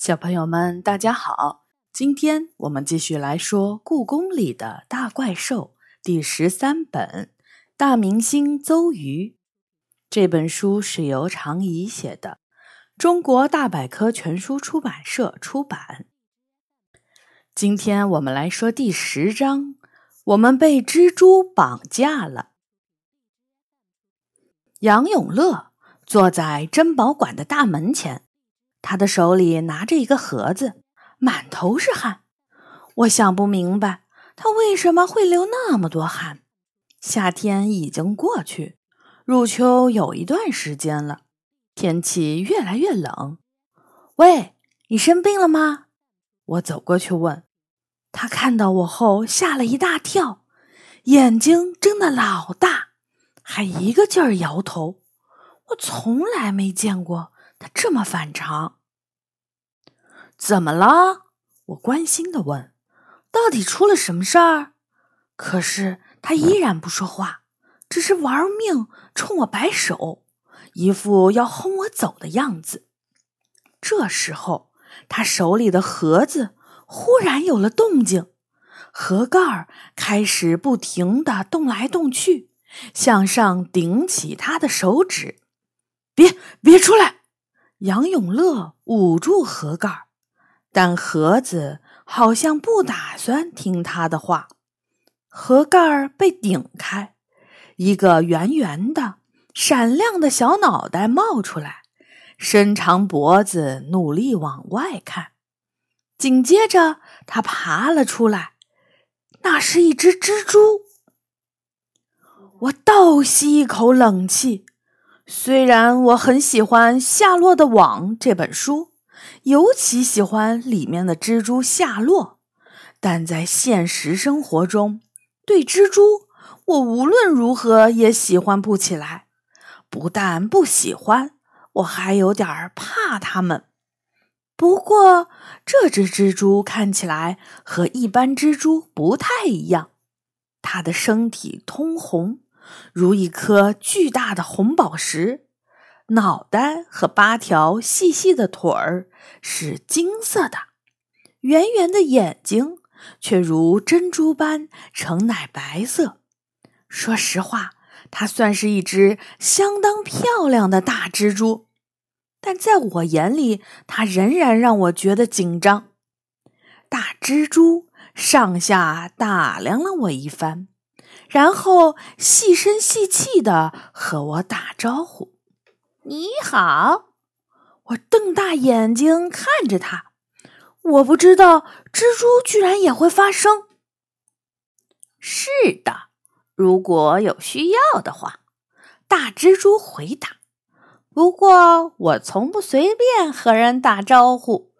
小朋友们，大家好！今天我们继续来说《故宫里的大怪兽》第十三本《大明星邹瑜》。这本书是由常怡写的，中国大百科全书出版社出版。今天我们来说第十章：我们被蜘蛛绑架了。杨永乐坐在珍宝馆的大门前。他的手里拿着一个盒子，满头是汗。我想不明白，他为什么会流那么多汗。夏天已经过去，入秋有一段时间了，天气越来越冷。喂，你生病了吗？我走过去问。他看到我后吓了一大跳，眼睛睁得老大，还一个劲儿摇头。我从来没见过。他这么反常，怎么了？我关心的问：“到底出了什么事儿？”可是他依然不说话，只是玩命冲我摆手，一副要轰我走的样子。这时候，他手里的盒子忽然有了动静，盒盖儿开始不停的动来动去，向上顶起他的手指。别别出来！杨永乐捂住盒盖，但盒子好像不打算听他的话。盒盖被顶开，一个圆圆的、闪亮的小脑袋冒出来，伸长脖子，努力往外看。紧接着，他爬了出来，那是一只蜘蛛。我倒吸一口冷气。虽然我很喜欢《夏洛的网》这本书，尤其喜欢里面的蜘蛛夏洛，但在现实生活中，对蜘蛛我无论如何也喜欢不起来。不但不喜欢，我还有点怕它们。不过这只蜘蛛看起来和一般蜘蛛不太一样，它的身体通红。如一颗巨大的红宝石，脑袋和八条细细的腿儿是金色的，圆圆的眼睛却如珍珠般呈奶白色。说实话，它算是一只相当漂亮的大蜘蛛，但在我眼里，它仍然让我觉得紧张。大蜘蛛上下打量了我一番。然后细声细气的和我打招呼：“你好。”我瞪大眼睛看着他，我不知道蜘蛛居然也会发声。是的，如果有需要的话，大蜘蛛回答。不过我从不随便和人打招呼，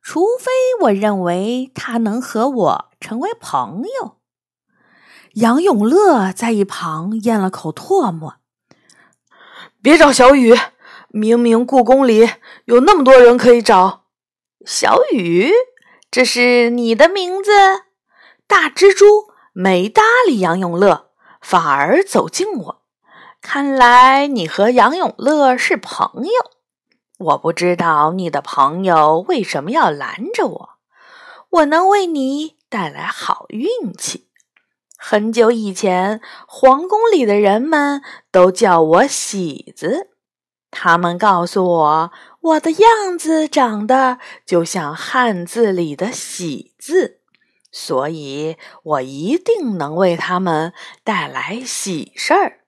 除非我认为他能和我成为朋友。杨永乐在一旁咽了口唾沫：“别找小雨，明明故宫里有那么多人可以找。”小雨，这是你的名字？大蜘蛛没搭理杨永乐，反而走近我。看来你和杨永乐是朋友。我不知道你的朋友为什么要拦着我。我能为你带来好运气。很久以前，皇宫里的人们都叫我喜子。他们告诉我，我的样子长得就像汉字里的“喜”字，所以我一定能为他们带来喜事儿。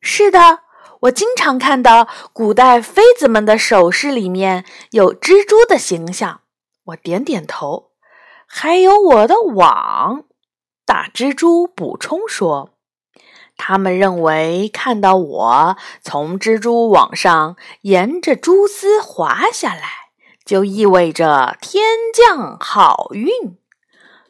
是的，我经常看到古代妃子们的首饰里面有蜘蛛的形象。我点点头，还有我的网。大蜘蛛补充说：“他们认为看到我从蜘蛛网上沿着蛛丝滑下来，就意味着天降好运。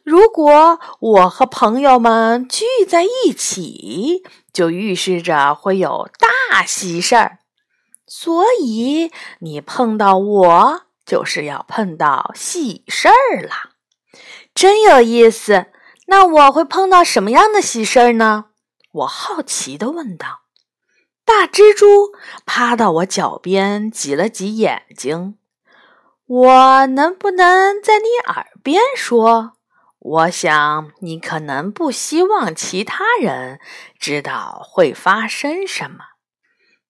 如果我和朋友们聚在一起，就预示着会有大喜事儿。所以你碰到我，就是要碰到喜事儿了。真有意思。”那我会碰到什么样的喜事儿呢？我好奇地问道。大蜘蛛趴到我脚边，挤了挤眼睛。我能不能在你耳边说？我想你可能不希望其他人知道会发生什么。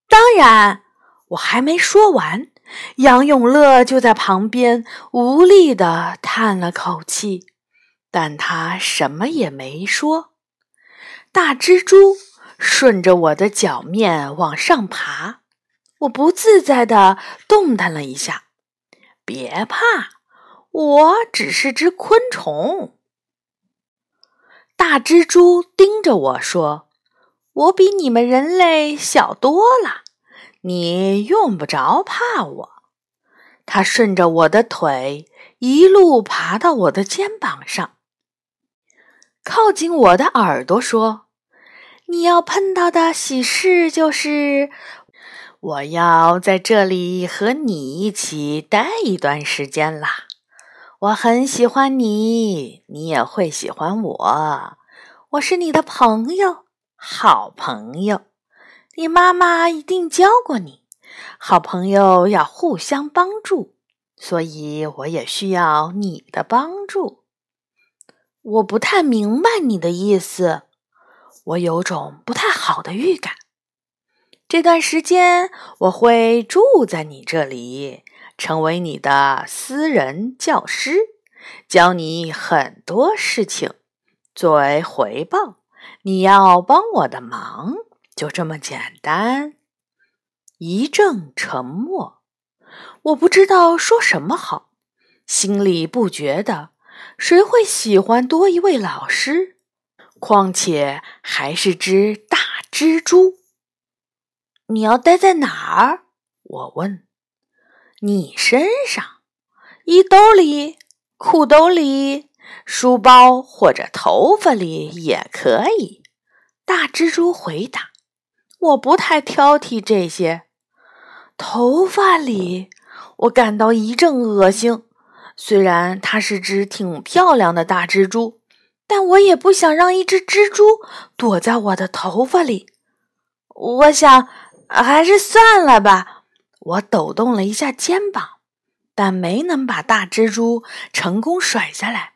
当然，我还没说完，杨永乐就在旁边无力地叹了口气，但他什么也没说。大蜘蛛顺着我的脚面往上爬，我不自在地动弹了一下。别怕，我只是只昆虫。大蜘蛛盯着我说。我比你们人类小多了，你用不着怕我。它顺着我的腿一路爬到我的肩膀上，靠近我的耳朵说：“你要碰到的喜事就是我要在这里和你一起待一段时间啦。我很喜欢你，你也会喜欢我。我是你的朋友。”好朋友，你妈妈一定教过你，好朋友要互相帮助，所以我也需要你的帮助。我不太明白你的意思，我有种不太好的预感。这段时间我会住在你这里，成为你的私人教师，教你很多事情，作为回报。你要帮我的忙，就这么简单。一阵沉默，我不知道说什么好，心里不觉得谁会喜欢多一位老师？况且还是只大蜘蛛。你要待在哪儿？我问。你身上，衣兜里，裤兜里。书包或者头发里也可以。大蜘蛛回答：“我不太挑剔这些。头发里，我感到一阵恶心。虽然它是只挺漂亮的大蜘蛛，但我也不想让一只蜘蛛躲在我的头发里。我想，还是算了吧。”我抖动了一下肩膀，但没能把大蜘蛛成功甩下来。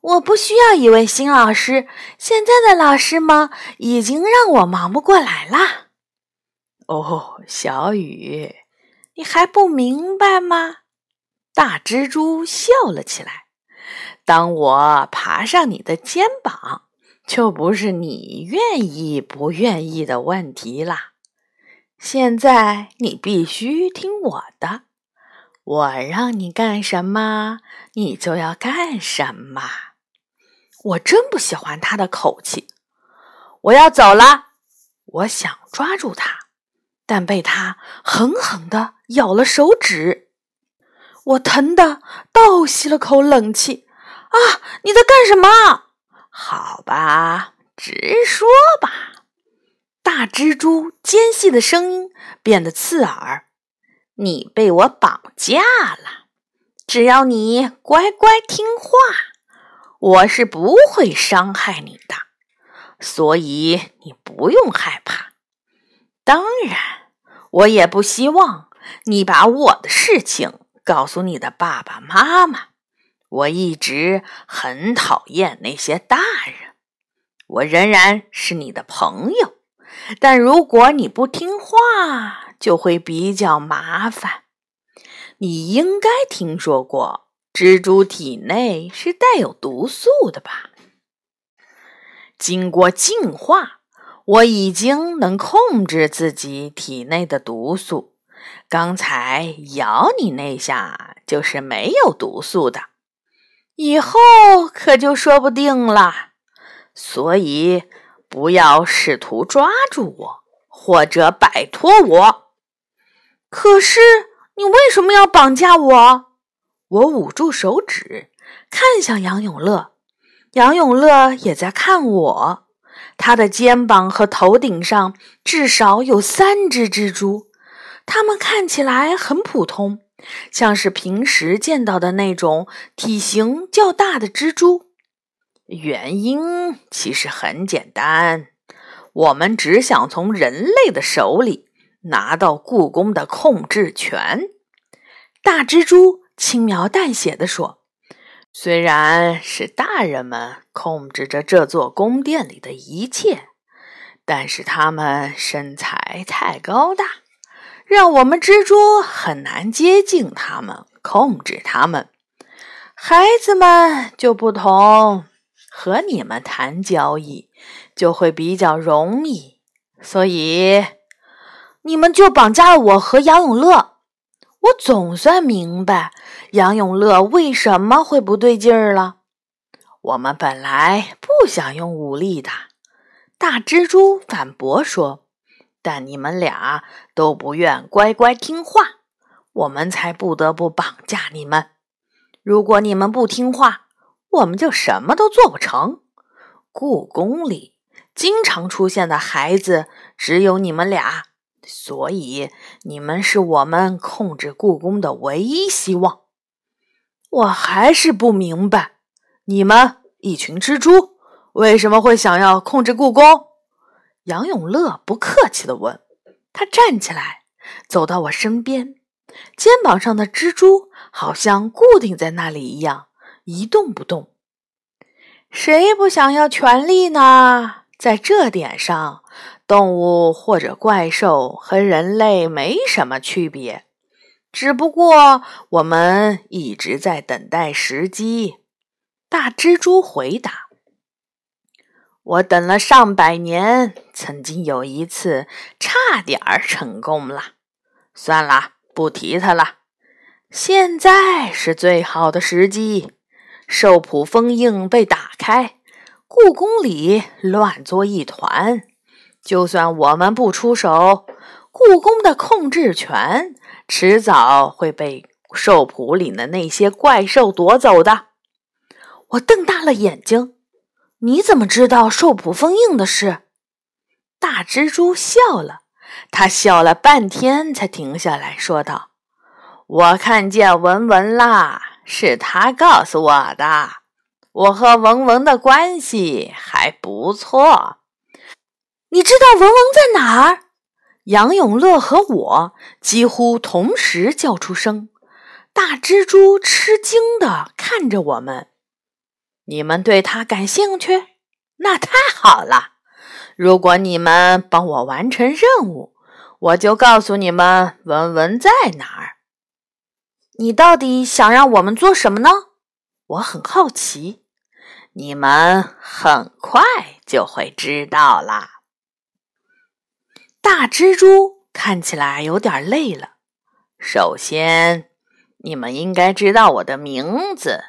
我不需要一位新老师，现在的老师们已经让我忙不过来了。哦，小雨，你还不明白吗？大蜘蛛笑了起来。当我爬上你的肩膀，就不是你愿意不愿意的问题啦。现在你必须听我的，我让你干什么，你就要干什么。我真不喜欢他的口气。我要走了。我想抓住他，但被他狠狠地咬了手指。我疼得倒吸了口冷气。啊！你在干什么？好吧，直说吧。大蜘蛛尖细的声音变得刺耳。你被我绑架了。只要你乖乖听话。我是不会伤害你的，所以你不用害怕。当然，我也不希望你把我的事情告诉你的爸爸妈妈。我一直很讨厌那些大人。我仍然是你的朋友，但如果你不听话，就会比较麻烦。你应该听说过。蜘蛛体内是带有毒素的吧？经过净化，我已经能控制自己体内的毒素。刚才咬你那下就是没有毒素的，以后可就说不定了。所以不要试图抓住我或者摆脱我。可是你为什么要绑架我？我捂住手指，看向杨永乐。杨永乐也在看我。他的肩膀和头顶上至少有三只蜘蛛，它们看起来很普通，像是平时见到的那种体型较大的蜘蛛。原因其实很简单，我们只想从人类的手里拿到故宫的控制权。大蜘蛛。轻描淡写的说：“虽然是大人们控制着这座宫殿里的一切，但是他们身材太高大，让我们蜘蛛很难接近他们，控制他们。孩子们就不同，和你们谈交易就会比较容易，所以。”你们就绑架了我和杨永乐，我总算明白杨永乐为什么会不对劲儿了。我们本来不想用武力的，大蜘蛛反驳说：“但你们俩都不愿乖乖听话，我们才不得不绑架你们。如果你们不听话，我们就什么都做不成。故宫里经常出现的孩子只有你们俩。”所以，你们是我们控制故宫的唯一希望。我还是不明白，你们一群蜘蛛为什么会想要控制故宫？杨永乐不客气的问。他站起来，走到我身边，肩膀上的蜘蛛好像固定在那里一样，一动不动。谁不想要权力呢？在这点上。动物或者怪兽和人类没什么区别，只不过我们一直在等待时机。大蜘蛛回答：“我等了上百年，曾经有一次差点儿成功了。算了，不提他了。现在是最好的时机。兽谱封印被打开，故宫里乱作一团。”就算我们不出手，故宫的控制权迟早会被兽谱里的那些怪兽夺走的。我瞪大了眼睛，你怎么知道兽谱封印的事？大蜘蛛笑了，他笑了半天才停下来说道：“我看见文文啦，是他告诉我的。我和文文的关系还不错。”你知道文文在哪儿？杨永乐和我几乎同时叫出声。大蜘蛛吃惊的看着我们。你们对他感兴趣？那太好了。如果你们帮我完成任务，我就告诉你们文文在哪儿。你到底想让我们做什么呢？我很好奇。你们很快就会知道啦。大蜘蛛看起来有点累了。首先，你们应该知道我的名字。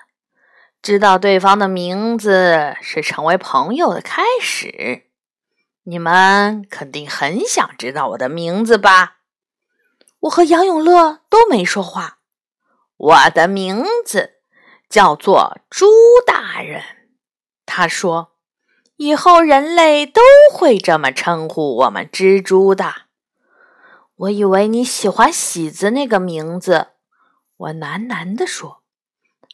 知道对方的名字是成为朋友的开始。你们肯定很想知道我的名字吧？我和杨永乐都没说话。我的名字叫做朱大人。他说。以后人类都会这么称呼我们蜘蛛的。我以为你喜欢喜子那个名字，我喃喃地说：“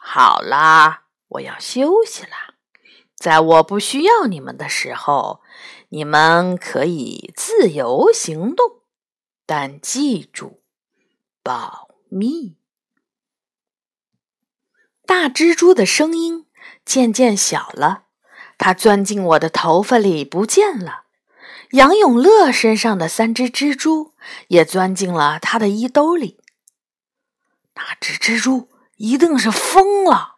好啦，我要休息了。在我不需要你们的时候，你们可以自由行动，但记住，保密。”大蜘蛛的声音渐渐小了。它钻进我的头发里不见了，杨永乐身上的三只蜘蛛也钻进了他的衣兜里。那只蜘蛛一定是疯了。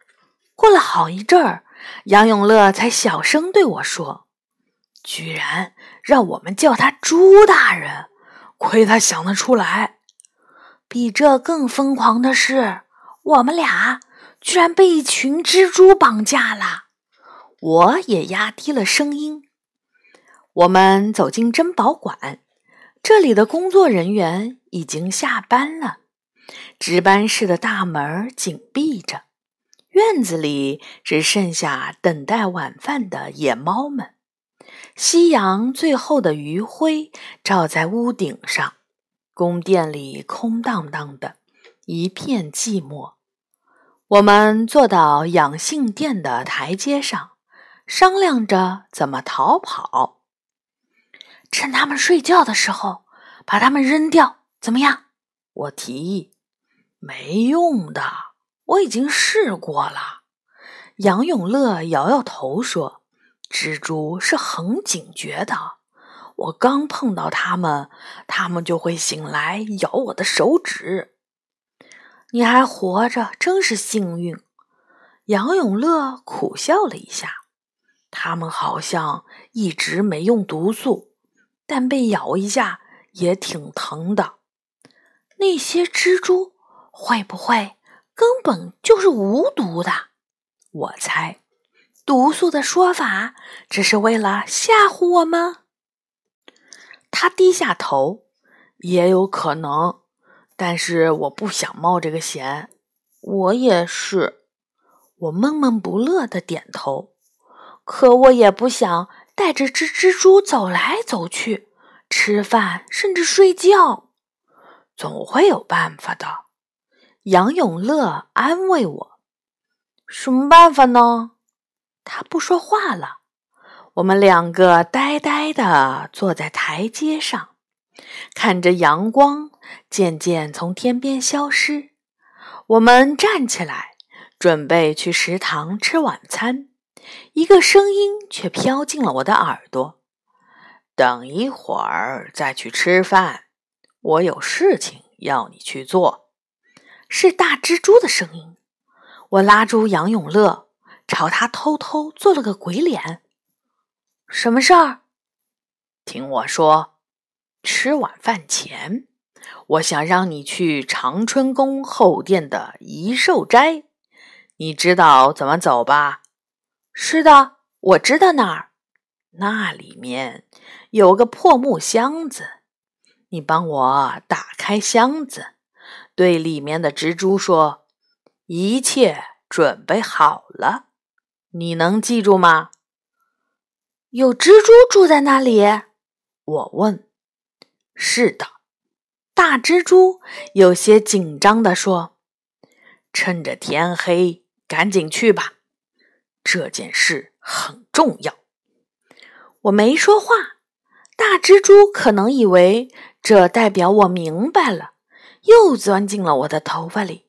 过了好一阵儿，杨永乐才小声对我说：“居然让我们叫他朱大人，亏他想得出来。比这更疯狂的是，我们俩居然被一群蜘蛛绑架了。”我也压低了声音。我们走进珍宝馆，这里的工作人员已经下班了，值班室的大门紧闭着，院子里只剩下等待晚饭的野猫们。夕阳最后的余晖照在屋顶上，宫殿里空荡荡的，一片寂寞。我们坐到养性殿的台阶上。商量着怎么逃跑，趁他们睡觉的时候把他们扔掉，怎么样？我提议。没用的，我已经试过了。杨永乐摇摇头说：“蜘蛛是很警觉的，我刚碰到它们，它们就会醒来咬我的手指。你还活着，真是幸运。”杨永乐苦笑了一下。他们好像一直没用毒素，但被咬一下也挺疼的。那些蜘蛛会不会根本就是无毒的？我猜，毒素的说法只是为了吓唬我们。他低下头，也有可能，但是我不想冒这个险。我也是，我闷闷不乐的点头。可我也不想带着只蜘蛛走来走去，吃饭甚至睡觉，总会有办法的。杨永乐安慰我：“什么办法呢？”他不说话了。我们两个呆呆的坐在台阶上，看着阳光渐渐从天边消失。我们站起来，准备去食堂吃晚餐。一个声音却飘进了我的耳朵：“等一会儿再去吃饭，我有事情要你去做。”是大蜘蛛的声音。我拉住杨永乐，朝他偷偷做了个鬼脸：“什么事儿？”听我说，吃晚饭前，我想让你去长春宫后殿的宜寿斋，你知道怎么走吧？是的，我知道那儿，那里面有个破木箱子，你帮我打开箱子，对里面的蜘蛛说：“一切准备好了。”你能记住吗？有蜘蛛住在那里？我问。是的，大蜘蛛有些紧张地说：“趁着天黑，赶紧去吧。”这件事很重要，我没说话。大蜘蛛可能以为这代表我明白了，又钻进了我的头发里。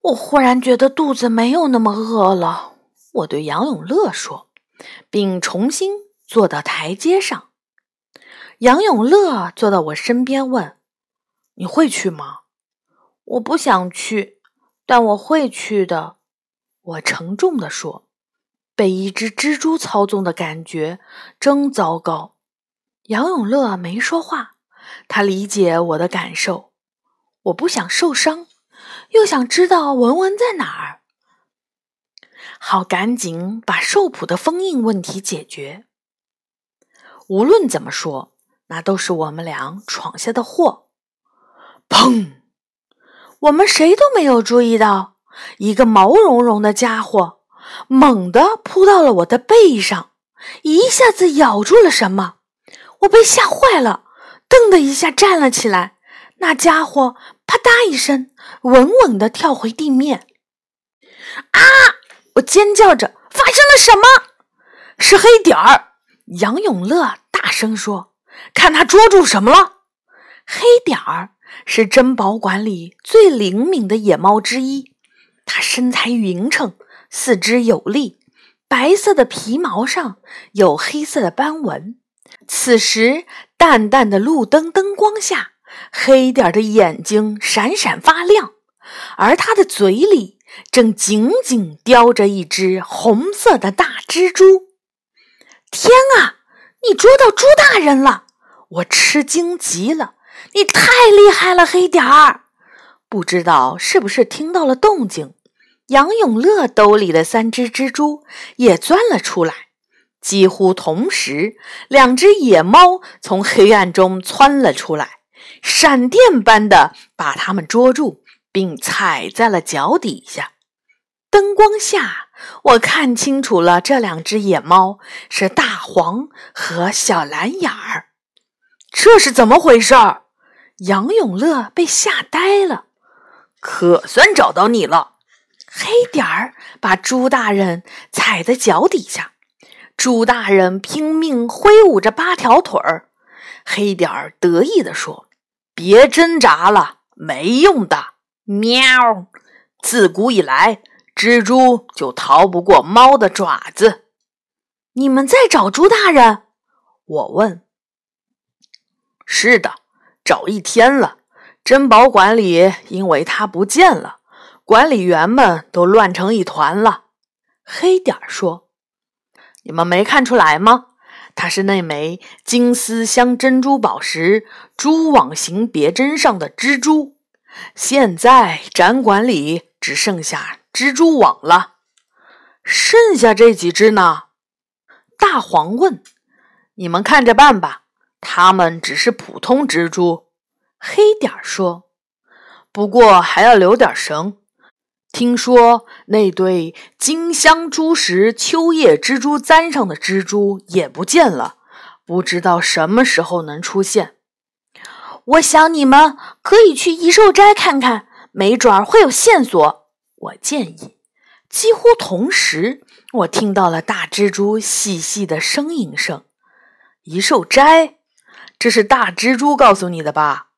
我忽然觉得肚子没有那么饿了，我对杨永乐说，并重新坐到台阶上。杨永乐坐到我身边，问：“你会去吗？”我不想去，但我会去的。我沉重地说：“被一只蜘蛛操纵的感觉真糟糕。”杨永乐没说话，他理解我的感受。我不想受伤，又想知道文文在哪儿，好赶紧把兽谱的封印问题解决。无论怎么说，那都是我们俩闯下的祸。砰！我们谁都没有注意到。一个毛茸茸的家伙猛地扑到了我的背上，一下子咬住了什么。我被吓坏了，噔的一下站了起来。那家伙啪嗒一声，稳稳地跳回地面。啊！我尖叫着：“发生了什么？”是黑点儿！杨永乐大声说：“看他捉住什么了！”黑点儿是珍宝馆里最灵敏的野猫之一。它身材匀称，四肢有力，白色的皮毛上有黑色的斑纹。此时，淡淡的路灯灯光下，黑点儿的眼睛闪闪发亮，而他的嘴里正紧紧叼着一只红色的大蜘蛛。天啊，你捉到猪大人了！我吃惊极了，你太厉害了，黑点儿。不知道是不是听到了动静。杨永乐兜里的三只蜘蛛也钻了出来，几乎同时，两只野猫从黑暗中窜了出来，闪电般的把它们捉住，并踩在了脚底下。灯光下，我看清楚了，这两只野猫是大黄和小蓝眼儿。这是怎么回事？杨永乐被吓呆了。可算找到你了。黑点儿把朱大人踩在脚底下，猪大人拼命挥舞着八条腿儿。黑点儿得意地说：“别挣扎了，没用的。”喵！自古以来，蜘蛛就逃不过猫的爪子。你们在找猪大人？我问。是的，找一天了。珍宝馆里因为他不见了，管理员们都乱成一团了。黑点儿说：“你们没看出来吗？它是那枚金丝镶珍珠宝石蛛网形别针上的蜘蛛。现在展馆里只剩下蜘蛛网了，剩下这几只呢？”大黄问：“你们看着办吧。它们只是普通蜘蛛。”黑点儿说：“不过还要留点绳。”听说那对金镶珠石秋叶蜘蛛簪上的蜘蛛也不见了，不知道什么时候能出现。我想你们可以去异兽斋看看，没准儿会有线索。我建议。几乎同时，我听到了大蜘蛛细细的呻吟声。异兽斋，这是大蜘蛛告诉你的吧？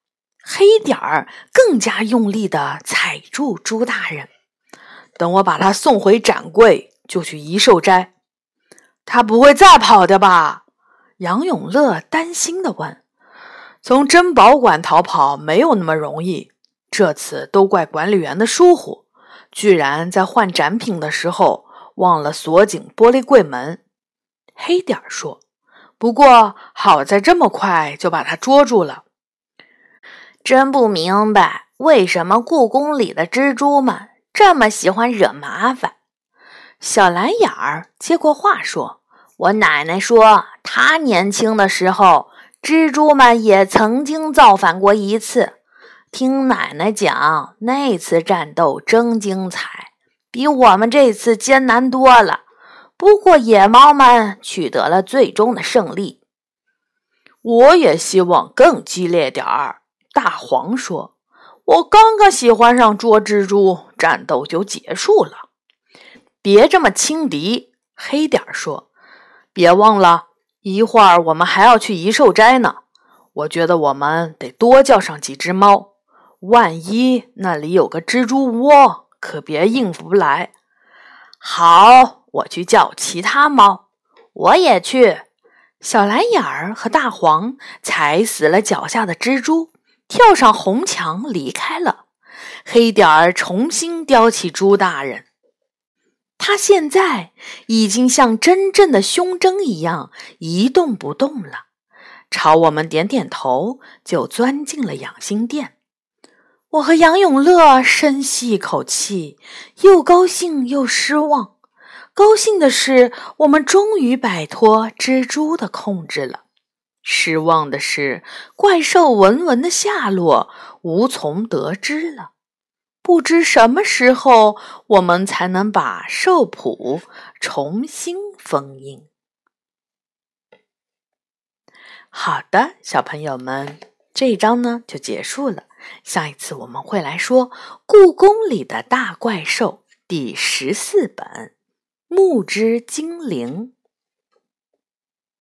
黑点儿更加用力地踩住猪大人。等我把他送回展柜，就去遗寿斋。他不会再跑的吧？杨永乐担心地问。从珍宝馆逃跑没有那么容易，这次都怪管理员的疏忽，居然在换展品的时候忘了锁紧玻璃柜门。黑点儿说：“不过好在这么快就把他捉住了。”真不明白为什么故宫里的蜘蛛们。这么喜欢惹麻烦，小蓝眼儿接过话说：“我奶奶说，她年轻的时候，蜘蛛们也曾经造反过一次。听奶奶讲，那次战斗真精彩，比我们这次艰难多了。不过野猫们取得了最终的胜利。我也希望更激烈点儿。”大黄说。我刚刚喜欢上捉蜘蛛，战斗就结束了。别这么轻敌，黑点儿说。别忘了，一会儿我们还要去遗兽斋呢。我觉得我们得多叫上几只猫，万一那里有个蜘蛛窝，可别应付不来。好，我去叫其他猫。我也去。小蓝眼儿和大黄踩死了脚下的蜘蛛。跳上红墙离开了，黑点儿重新叼起猪大人，他现在已经像真正的胸针一样一动不动了，朝我们点点头，就钻进了养心殿。我和杨永乐深吸一口气，又高兴又失望。高兴的是，我们终于摆脱蜘蛛的控制了。失望的是，怪兽文文的下落无从得知了。不知什么时候，我们才能把兽谱重新封印。好的，小朋友们，这一章呢就结束了。下一次我们会来说《故宫里的大怪兽》第十四本《木之精灵》。